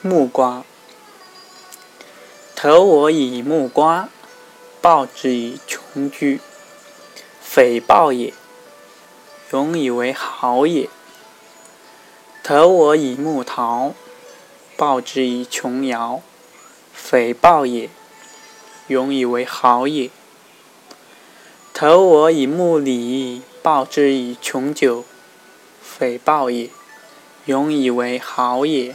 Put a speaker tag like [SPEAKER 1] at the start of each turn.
[SPEAKER 1] 木瓜。投我以木瓜，报之以琼琚。匪报也，永以为好也。投我以木桃，报之以琼瑶。匪报也，永以为好也。投我以木李，报之以琼酒。匪报也，永以为好也。